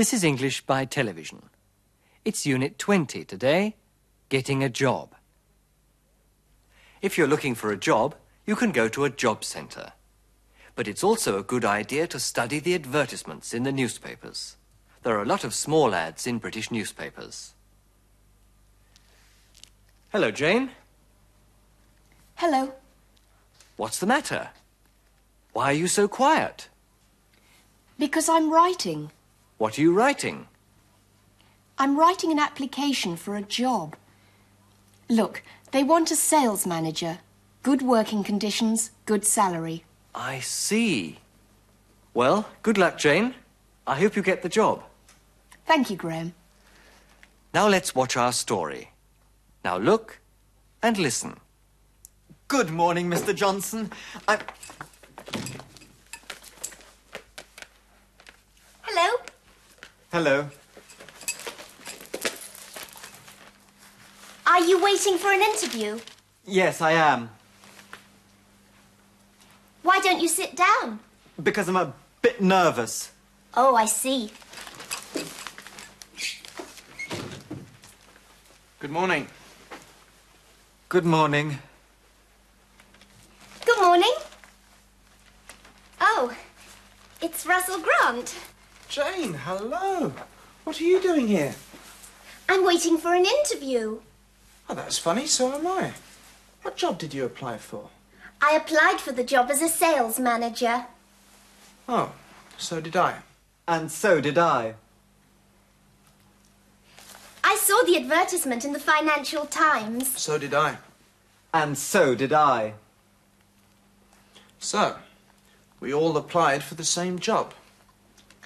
This is English by television. It's Unit 20 today, Getting a Job. If you're looking for a job, you can go to a job centre. But it's also a good idea to study the advertisements in the newspapers. There are a lot of small ads in British newspapers. Hello, Jane. Hello. What's the matter? Why are you so quiet? Because I'm writing. What are you writing? I'm writing an application for a job. Look, they want a sales manager. Good working conditions, good salary. I see. Well, good luck, Jane. I hope you get the job. Thank you, Graham. Now let's watch our story. Now look and listen. Good morning, Mr. Johnson. I'm. Hello. Hello. Are you waiting for an interview? Yes, I am. Why don't you sit down? Because I'm a bit nervous. Oh, I see. Good morning. Good morning. Good morning. Oh, it's Russell Grant. Jane, hello. What are you doing here? I'm waiting for an interview. Oh, that's funny, so am I. What job did you apply for? I applied for the job as a sales manager. Oh, so did I. And so did I. I saw the advertisement in the Financial Times. So did I. And so did I. So, we all applied for the same job.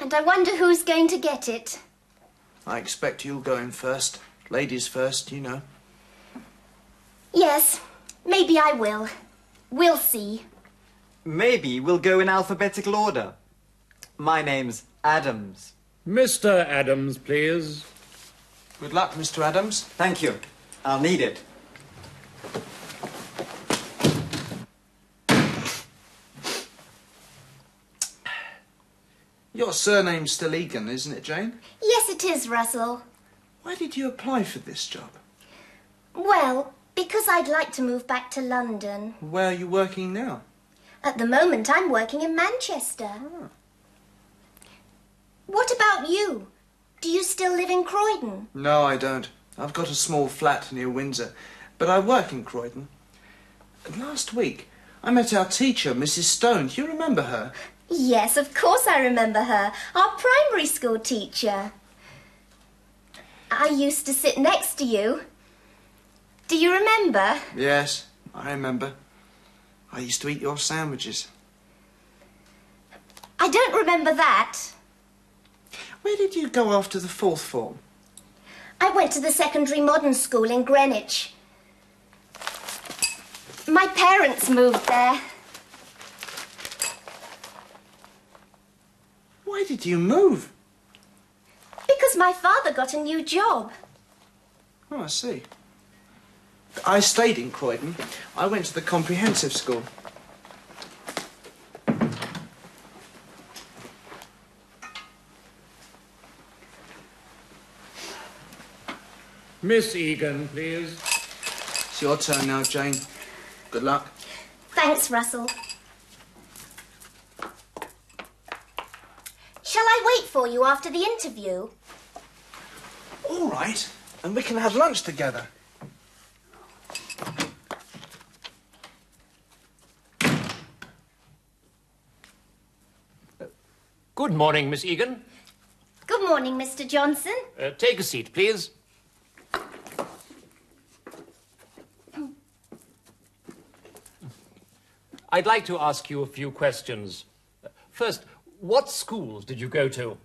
And I wonder who's going to get it. I expect you'll go in first. Ladies first, you know. Yes, maybe I will. We'll see. Maybe we'll go in alphabetical order. My name's Adams. Mr. Adams, please. Good luck, Mr. Adams. Thank you. I'll need it. Your surname's still Egan, isn't it, Jane? Yes, it is, Russell. Why did you apply for this job? Well, because I'd like to move back to London. Where are you working now? At the moment, I'm working in Manchester. Ah. What about you? Do you still live in Croydon? No, I don't. I've got a small flat near Windsor, but I work in Croydon. Last week, I met our teacher, Mrs. Stone. Do you remember her? Yes, of course I remember her. Our primary school teacher. I used to sit next to you. Do you remember? Yes, I remember. I used to eat your sandwiches. I don't remember that. Where did you go after the fourth form? I went to the secondary modern school in Greenwich. My parents moved there. Why did you move? Because my father got a new job. Oh, I see. I stayed in Croydon. I went to the comprehensive school. Miss Egan, please. It's your turn now, Jane. Good luck. Thanks, Russell. Shall I wait for you after the interview? All right. And we can have lunch together. Good morning, Miss Egan. Good morning, Mr. Johnson. Uh, take a seat, please. I'd like to ask you a few questions. First, what schools did you go to?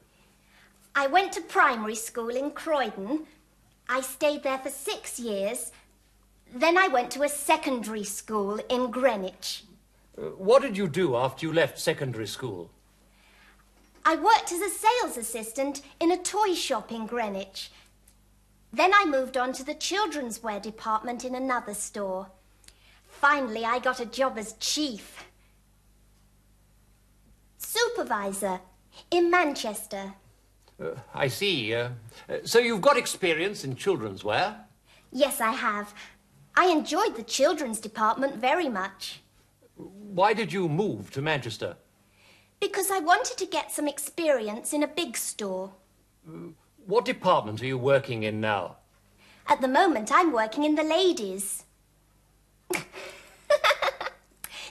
I went to primary school in Croydon. I stayed there for six years. Then I went to a secondary school in Greenwich. Uh, what did you do after you left secondary school? I worked as a sales assistant in a toy shop in Greenwich. Then I moved on to the children's wear department in another store. Finally, I got a job as chief. Supervisor In Manchester. Uh, I see. Uh, uh, so you've got experience in children's wear? Yes, I have. I enjoyed the children's department very much. Why did you move to Manchester? Because I wanted to get some experience in a big store. What department are you working in now? At the moment, I'm working in the ladies.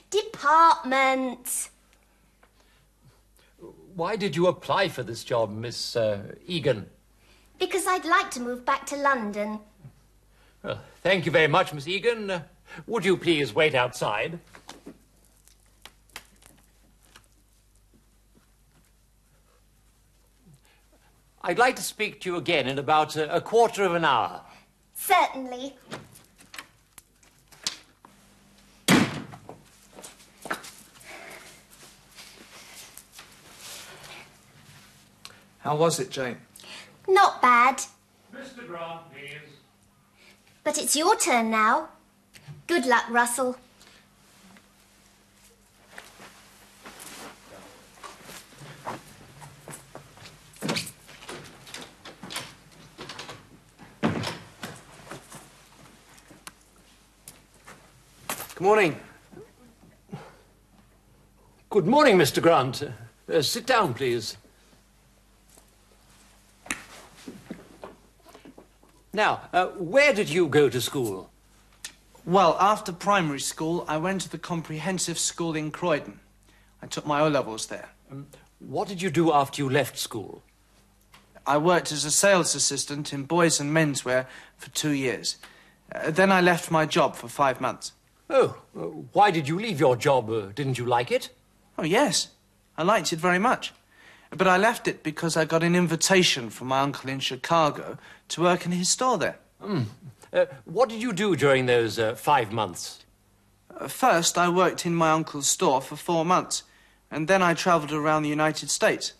department. Why did you apply for this job, Miss uh, Egan? Because I'd like to move back to London. Well, thank you very much, Miss Egan. Uh, would you please wait outside? I'd like to speak to you again in about a, a quarter of an hour. Certainly. How was it, Jane? Not bad. Mr. Grant, please. But it's your turn now. Good luck, Russell. Good morning. Good morning, Mr. Grant. Uh, sit down, please. Now, uh, where did you go to school? Well, after primary school, I went to the comprehensive school in Croydon. I took my O levels there. What did you do after you left school? I worked as a sales assistant in boys and menswear for two years. Uh, then I left my job for five months. Oh, uh, why did you leave your job? Uh, didn't you like it? Oh, yes. I liked it very much. But I left it because I got an invitation from my uncle in Chicago to work in his store there. Uh, what did you do during those uh, five months? Uh, First, I worked in my uncle's store for four months, and then I travelled around the United States.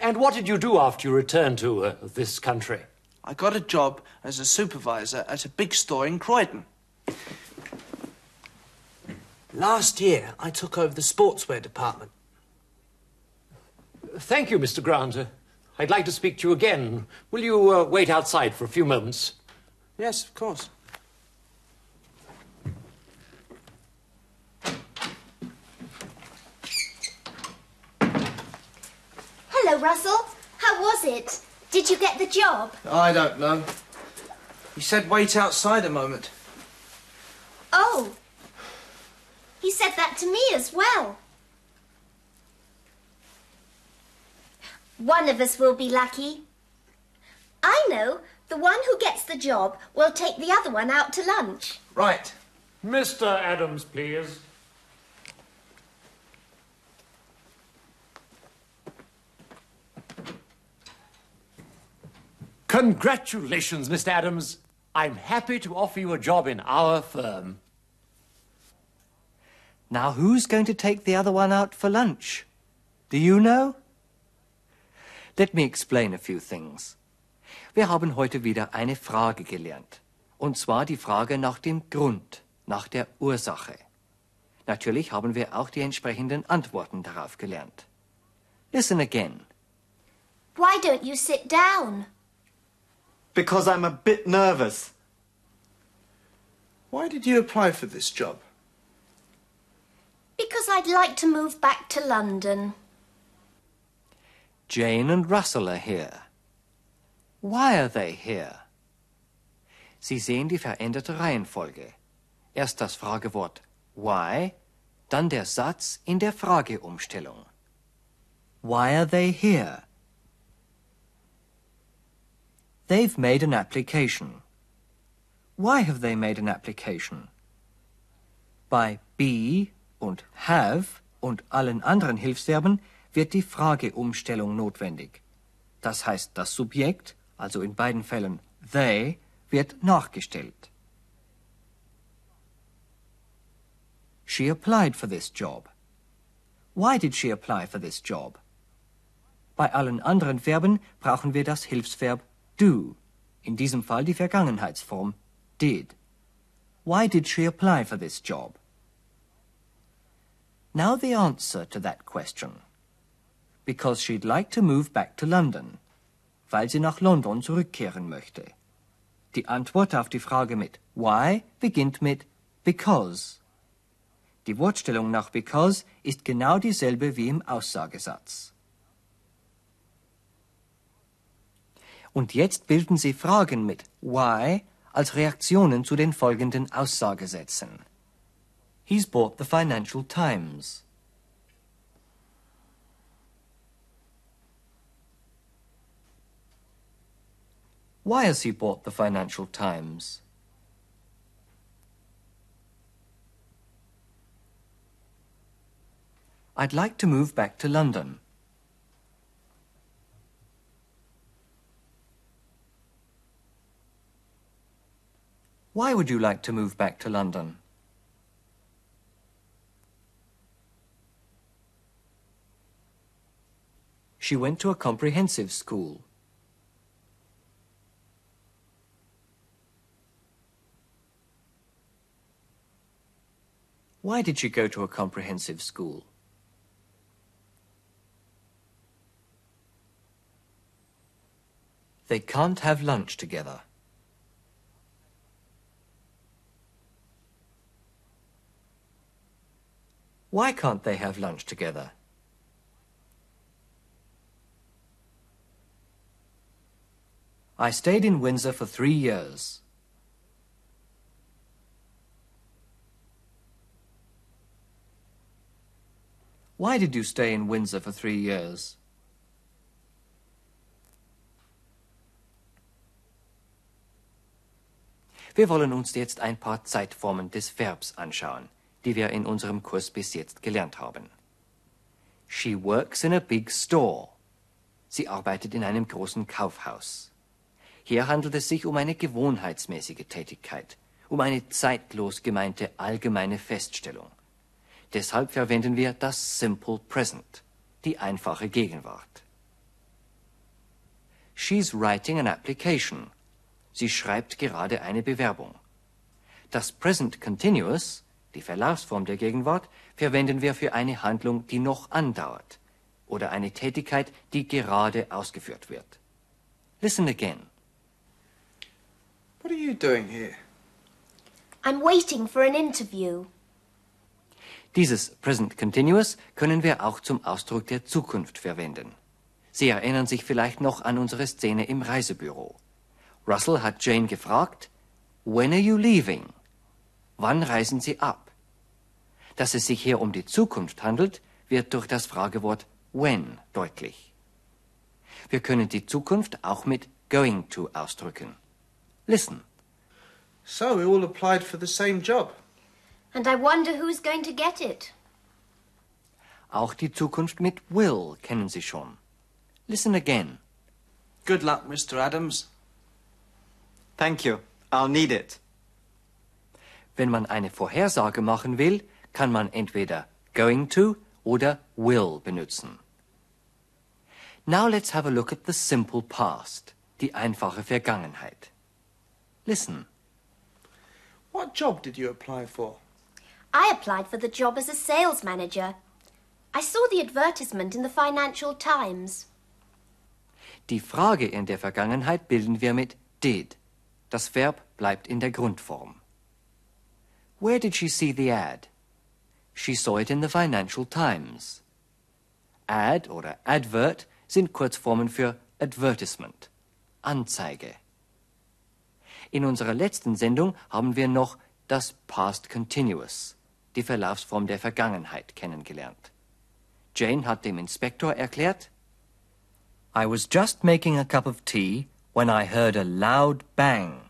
And what did you do after you returned to uh, this country? I got a job as a supervisor at a big store in Croydon. Last year, I took over the sportswear department. Thank you, Mr. Grant. Uh, I'd like to speak to you again. Will you uh, wait outside for a few moments? Yes, of course. Hello, Russell. How was it? Did you get the job? I don't know. He said wait outside a moment. Oh. He said that to me as well. One of us will be lucky. I know. The one who gets the job will take the other one out to lunch. Right. Mr. Adams, please. Congratulations, Mr. Adams. I'm happy to offer you a job in our firm. Now, who's going to take the other one out for lunch? Do you know? Let me explain a few things. Wir haben heute wieder eine Frage gelernt. Und zwar die Frage nach dem Grund, nach der Ursache. Natürlich haben wir auch die entsprechenden Antworten darauf gelernt. Listen again. Why don't you sit down? Because I'm a bit nervous. Why did you apply for this job? Because I'd like to move back to London. Jane and Russell are here. Why are they here? Sie sehen die veränderte Reihenfolge. Erst das Fragewort why, dann der Satz in der Frageumstellung. Why are they here? They've made an application. Why have they made an application? Bei be und have und allen anderen Hilfsverben wird die Frageumstellung notwendig. Das heißt, das Subjekt, also in beiden Fällen they, wird nachgestellt. She applied for this job. Why did she apply for this job? Bei allen anderen Verben brauchen wir das Hilfsverb do, in diesem Fall die Vergangenheitsform did. Why did she apply for this job? Now the answer to that question. Because she'd like to move back to London, weil sie nach London zurückkehren möchte. Die Antwort auf die Frage mit why beginnt mit because. Die Wortstellung nach because ist genau dieselbe wie im Aussagesatz. Und jetzt bilden Sie Fragen mit why als Reaktionen zu den folgenden Aussagesätzen. He's bought the Financial Times. Why has he bought the Financial Times? I'd like to move back to London. Why would you like to move back to London? She went to a comprehensive school. Why did she go to a comprehensive school? They can't have lunch together. Why can't they have lunch together? I stayed in Windsor for three years. Why did you stay in Windsor for three years? Wir wollen uns jetzt ein paar Zeitformen des Verbs anschauen, die wir in unserem Kurs bis jetzt gelernt haben. She works in a big store. Sie arbeitet in einem großen Kaufhaus. Hier handelt es sich um eine gewohnheitsmäßige Tätigkeit, um eine zeitlos gemeinte allgemeine Feststellung. Deshalb verwenden wir das Simple Present, die einfache Gegenwart. She's writing an application. Sie schreibt gerade eine Bewerbung. Das Present Continuous, die Verlaufsform der Gegenwart, verwenden wir für eine Handlung, die noch andauert oder eine Tätigkeit, die gerade ausgeführt wird. Listen again. What are you doing here? I'm waiting for an interview. Dieses Present Continuous können wir auch zum Ausdruck der Zukunft verwenden. Sie erinnern sich vielleicht noch an unsere Szene im Reisebüro. Russell hat Jane gefragt, When are you leaving? Wann reisen Sie ab? Dass es sich hier um die Zukunft handelt, wird durch das Fragewort when deutlich. Wir können die Zukunft auch mit going to ausdrücken. Listen. So we all applied for the same job. And I wonder who's going to get it. Auch die Zukunft mit will kennen Sie schon. Listen again. Good luck, Mr. Adams. Thank you. I'll need it. Wenn man eine Vorhersage machen will, kann man entweder going to oder will benutzen. Now let's have a look at the simple past, die einfache Vergangenheit. Listen. What job did you apply for? I applied for the job as a sales manager. I saw the advertisement in the Financial Times. Die Frage in der Vergangenheit bilden wir mit did. Das Verb bleibt in der Grundform. Where did she see the ad? She saw it in the Financial Times. Ad oder advert sind Kurzformen für Advertisement, Anzeige. In unserer letzten Sendung haben wir noch das Past Continuous, die Verlaufsform der Vergangenheit, kennengelernt. Jane hat dem Inspektor erklärt, I was just making a cup of tea when I heard a loud bang.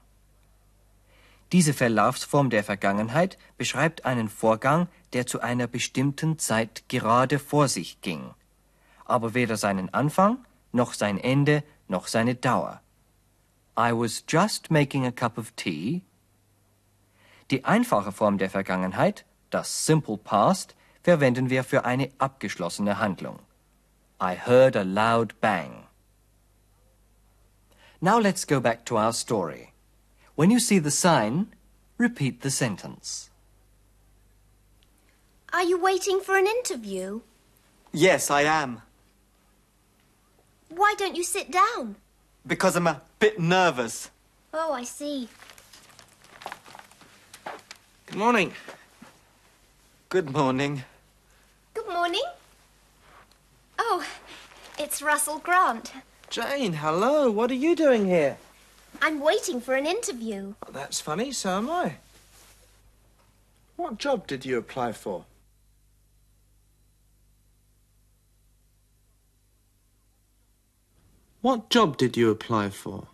Diese Verlaufsform der Vergangenheit beschreibt einen Vorgang, der zu einer bestimmten Zeit gerade vor sich ging, aber weder seinen Anfang, noch sein Ende, noch seine Dauer. I was just making a cup of tea. Die einfache Form der Vergangenheit, das Simple Past, verwenden wir für eine abgeschlossene Handlung. I heard a loud bang. Now let's go back to our story. When you see the sign, repeat the sentence. Are you waiting for an interview? Yes, I am. Why don't you sit down? Because I'm a bit nervous. Oh, I see. Good morning. Good morning. Good morning. Oh, it's Russell Grant. Jane, hello. What are you doing here? I'm waiting for an interview. Oh, that's funny, so am I. What job did you apply for? What job did you apply for?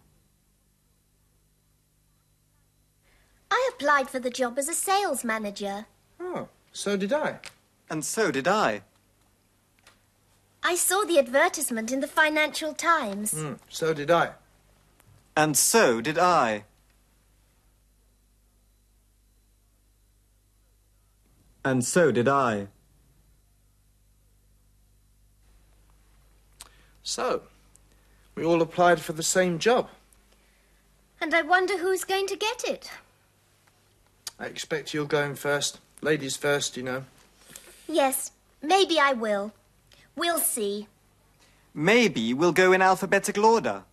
I applied for the job as a sales manager. Oh, so did I. And so did I. I saw the advertisement in the Financial Times. Hmm, so did I. And so did I. And so did I. So, we all applied for the same job. And I wonder who's going to get it. I expect you'll go in first. Ladies first, you know. Yes, maybe I will. We'll see. Maybe we'll go in alphabetical order.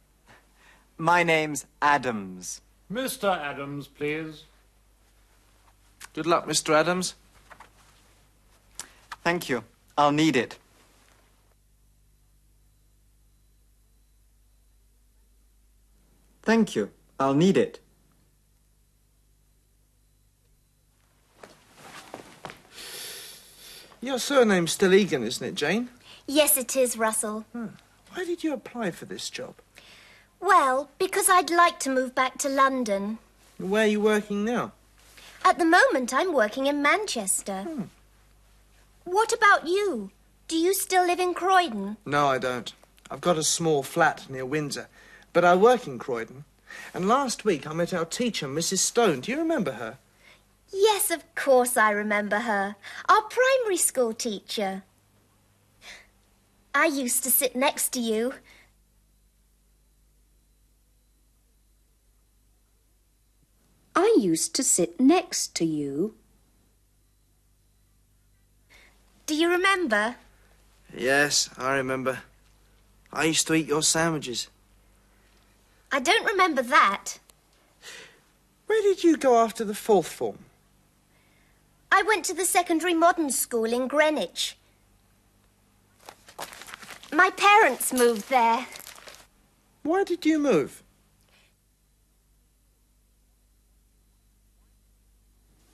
My name's Adams. Mr. Adams, please. Good luck, Mr. Adams. Thank you. I'll need it. Thank you. I'll need it. Your surname's still Egan, isn't it, Jane? Yes, it is, Russell. Hmm. Why did you apply for this job? Well, because I'd like to move back to London. Where are you working now? At the moment, I'm working in Manchester. Hmm. What about you? Do you still live in Croydon? No, I don't. I've got a small flat near Windsor, but I work in Croydon. And last week I met our teacher, Mrs. Stone. Do you remember her? Yes, of course I remember her. Our primary school teacher. I used to sit next to you. I used to sit next to you. Do you remember? Yes, I remember. I used to eat your sandwiches. I don't remember that. Where did you go after the fourth form? I went to the secondary modern school in Greenwich. My parents moved there. Why did you move?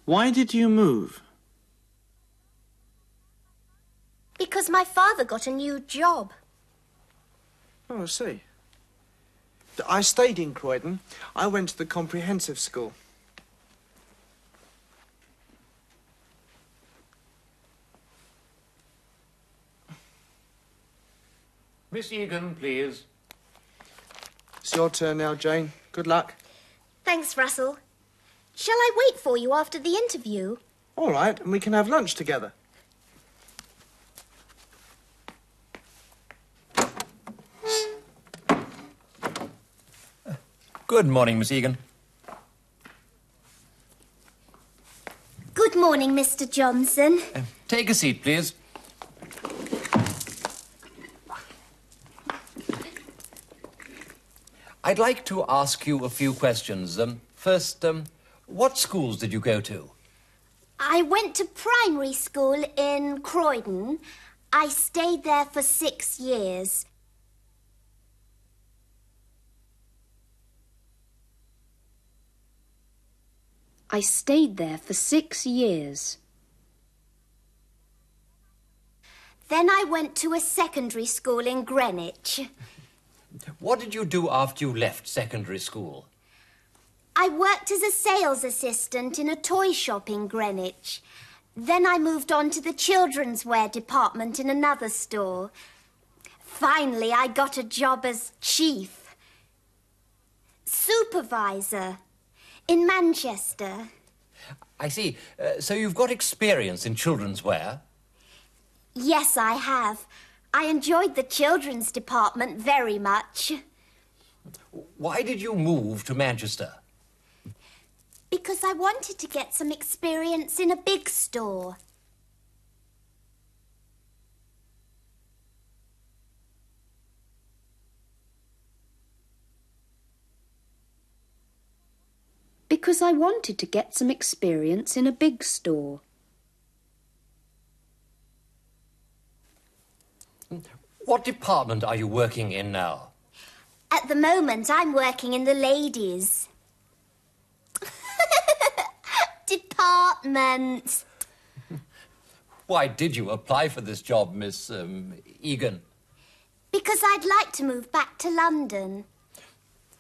Why did you move? Because my father got a new job. Oh, I see. I stayed in Croydon. I went to the comprehensive school. Miss Egan, please. It's your turn now, Jane. Good luck. Thanks, Russell. Shall I wait for you after the interview? All right, and we can have lunch together. Good morning, Miss Egan. Good morning, Mr. Johnson. Uh, take a seat, please. I'd like to ask you a few questions. Um, first, um, what schools did you go to? I went to primary school in Croydon. I stayed there for six years. I stayed there for six years. Then I went to a secondary school in Greenwich. What did you do after you left secondary school? I worked as a sales assistant in a toy shop in Greenwich. Then I moved on to the children's wear department in another store. Finally, I got a job as chief, supervisor in Manchester. I see. Uh, so you've got experience in children's wear. Yes, I have. I enjoyed the children's department very much. Why did you move to Manchester? Because I wanted to get some experience in a big store. Because I wanted to get some experience in a big store. What department are you working in now? At the moment, I'm working in the ladies. Department. Why did you apply for this job, Miss um, Egan? Because I'd like to move back to London.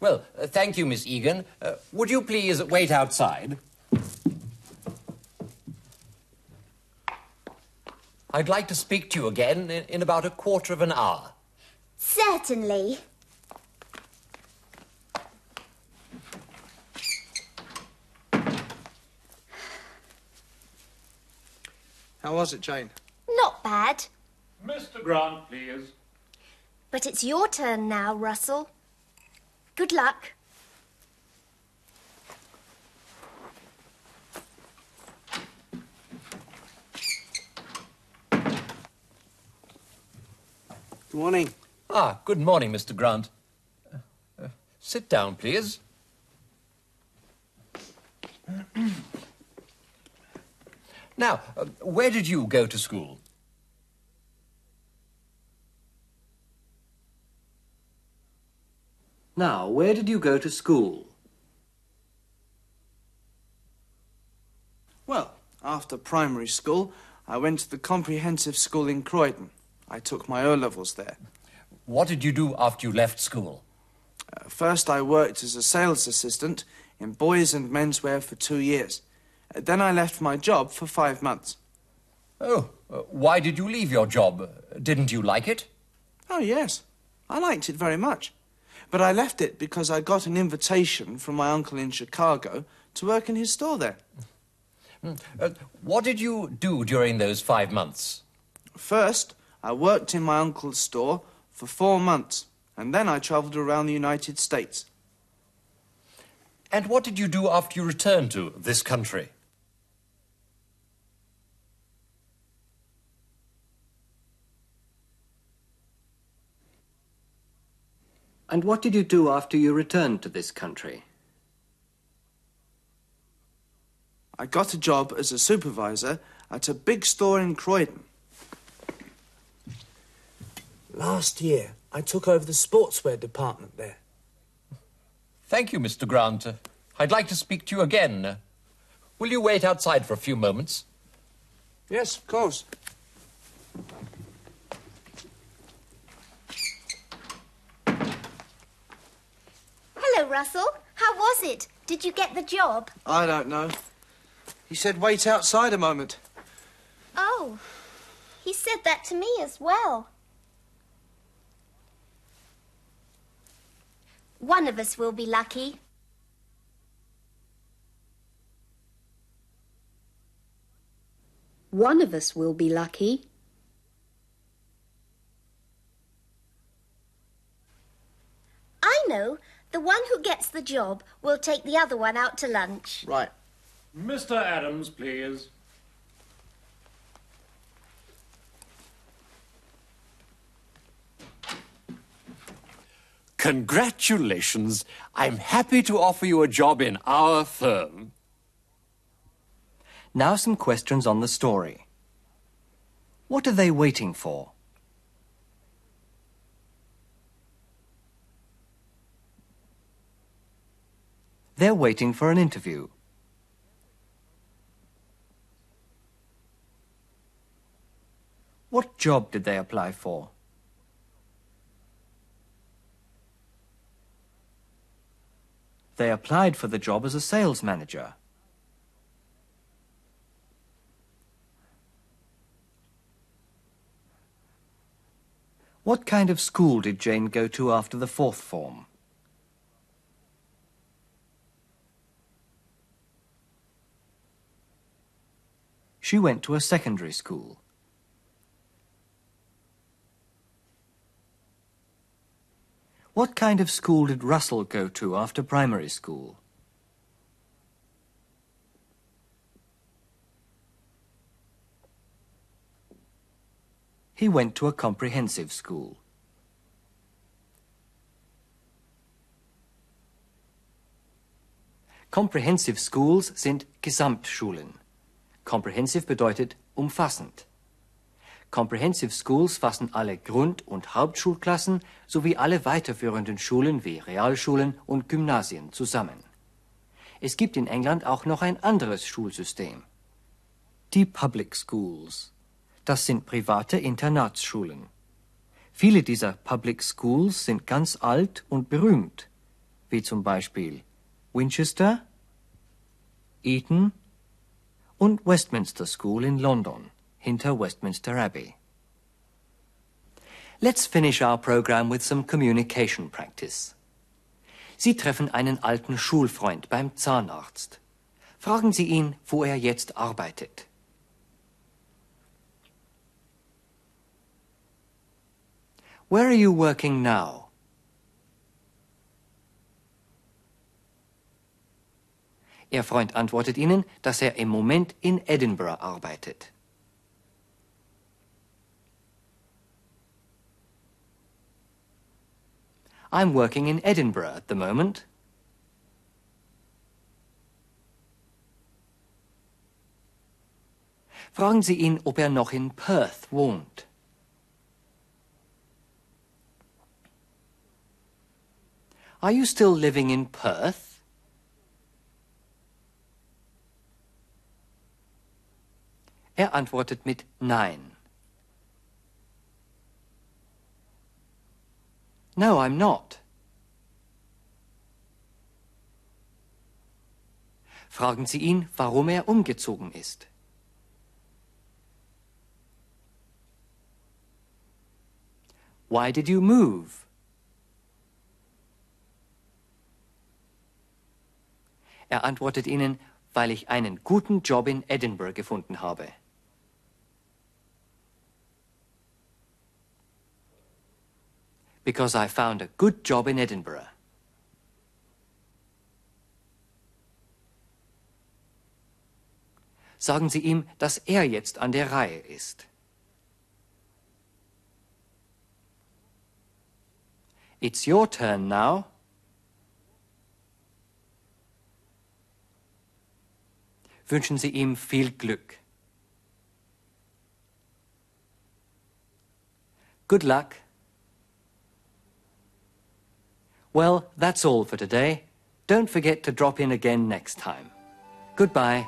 Well, uh, thank you, Miss Egan. Uh, would you please wait outside? I'd like to speak to you again in, in about a quarter of an hour. Certainly. How was it, Jane? Not bad. Mr. Grant, please. But it's your turn now, Russell. Good luck. Good morning. Ah, good morning, Mr. Grant. Uh, uh, sit down, please. now, uh, where did you go to school? Now, where did you go to school? Well, after primary school, I went to the comprehensive school in Croydon. I took my O levels there. What did you do after you left school? Uh, first, I worked as a sales assistant in boys and menswear for two years. Uh, then I left my job for five months. Oh, uh, why did you leave your job? Uh, Didn't you like it? Oh, yes. I liked it very much. But I left it because I got an invitation from my uncle in Chicago to work in his store there. Uh, what did you do during those five months? First, I worked in my uncle's store for four months, and then I travelled around the United States. And what did you do after you returned to this country? And what did you do after you returned to this country? I got a job as a supervisor at a big store in Croydon. Last year, I took over the sportswear department there. Thank you, Mr. Grant. I'd like to speak to you again. Will you wait outside for a few moments? Yes, of course. Hello, Russell. How was it? Did you get the job? I don't know. He said wait outside a moment. Oh, he said that to me as well. One of us will be lucky. One of us will be lucky. I know. The one who gets the job will take the other one out to lunch. Right. Mr. Adams, please. Congratulations. I'm happy to offer you a job in our firm. Now some questions on the story. What are they waiting for? They're waiting for an interview. What job did they apply for? They applied for the job as a sales manager. What kind of school did Jane go to after the fourth form? She went to a secondary school. What kind of school did Russell go to after primary school? He went to a comprehensive school. Comprehensive Schools sind Gesamtschulen. Comprehensive bedeutet umfassend. Comprehensive Schools fassen alle Grund- und Hauptschulklassen sowie alle weiterführenden Schulen wie Realschulen und Gymnasien zusammen. Es gibt in England auch noch ein anderes Schulsystem. Die Public Schools. Das sind private Internatsschulen. Viele dieser Public Schools sind ganz alt und berühmt, wie zum Beispiel Winchester, Eton und Westminster School in London, hinter Westminster Abbey. Let's finish our program with some communication practice. Sie treffen einen alten Schulfreund beim Zahnarzt. Fragen Sie ihn, wo er jetzt arbeitet. Where are you working now? Ihr Freund antwortet Ihnen, dass er im Moment in Edinburgh arbeitet. I'm working in Edinburgh at the moment. Fragen Sie ihn, ob er noch in Perth wohnt. Are you still living in Perth? Er antwortet mit Nein. No, I'm not. Fragen Sie ihn, warum er umgezogen ist. Why did you move? Er antwortet ihnen, weil ich einen guten Job in Edinburgh gefunden habe. Because I found a good job in Edinburgh. Sagen Sie ihm, dass er jetzt an der Reihe ist. It's your turn now. wünschen Sie ihm viel Glück. Good luck. Well, that's all for today. Don't forget to drop in again next time. Goodbye.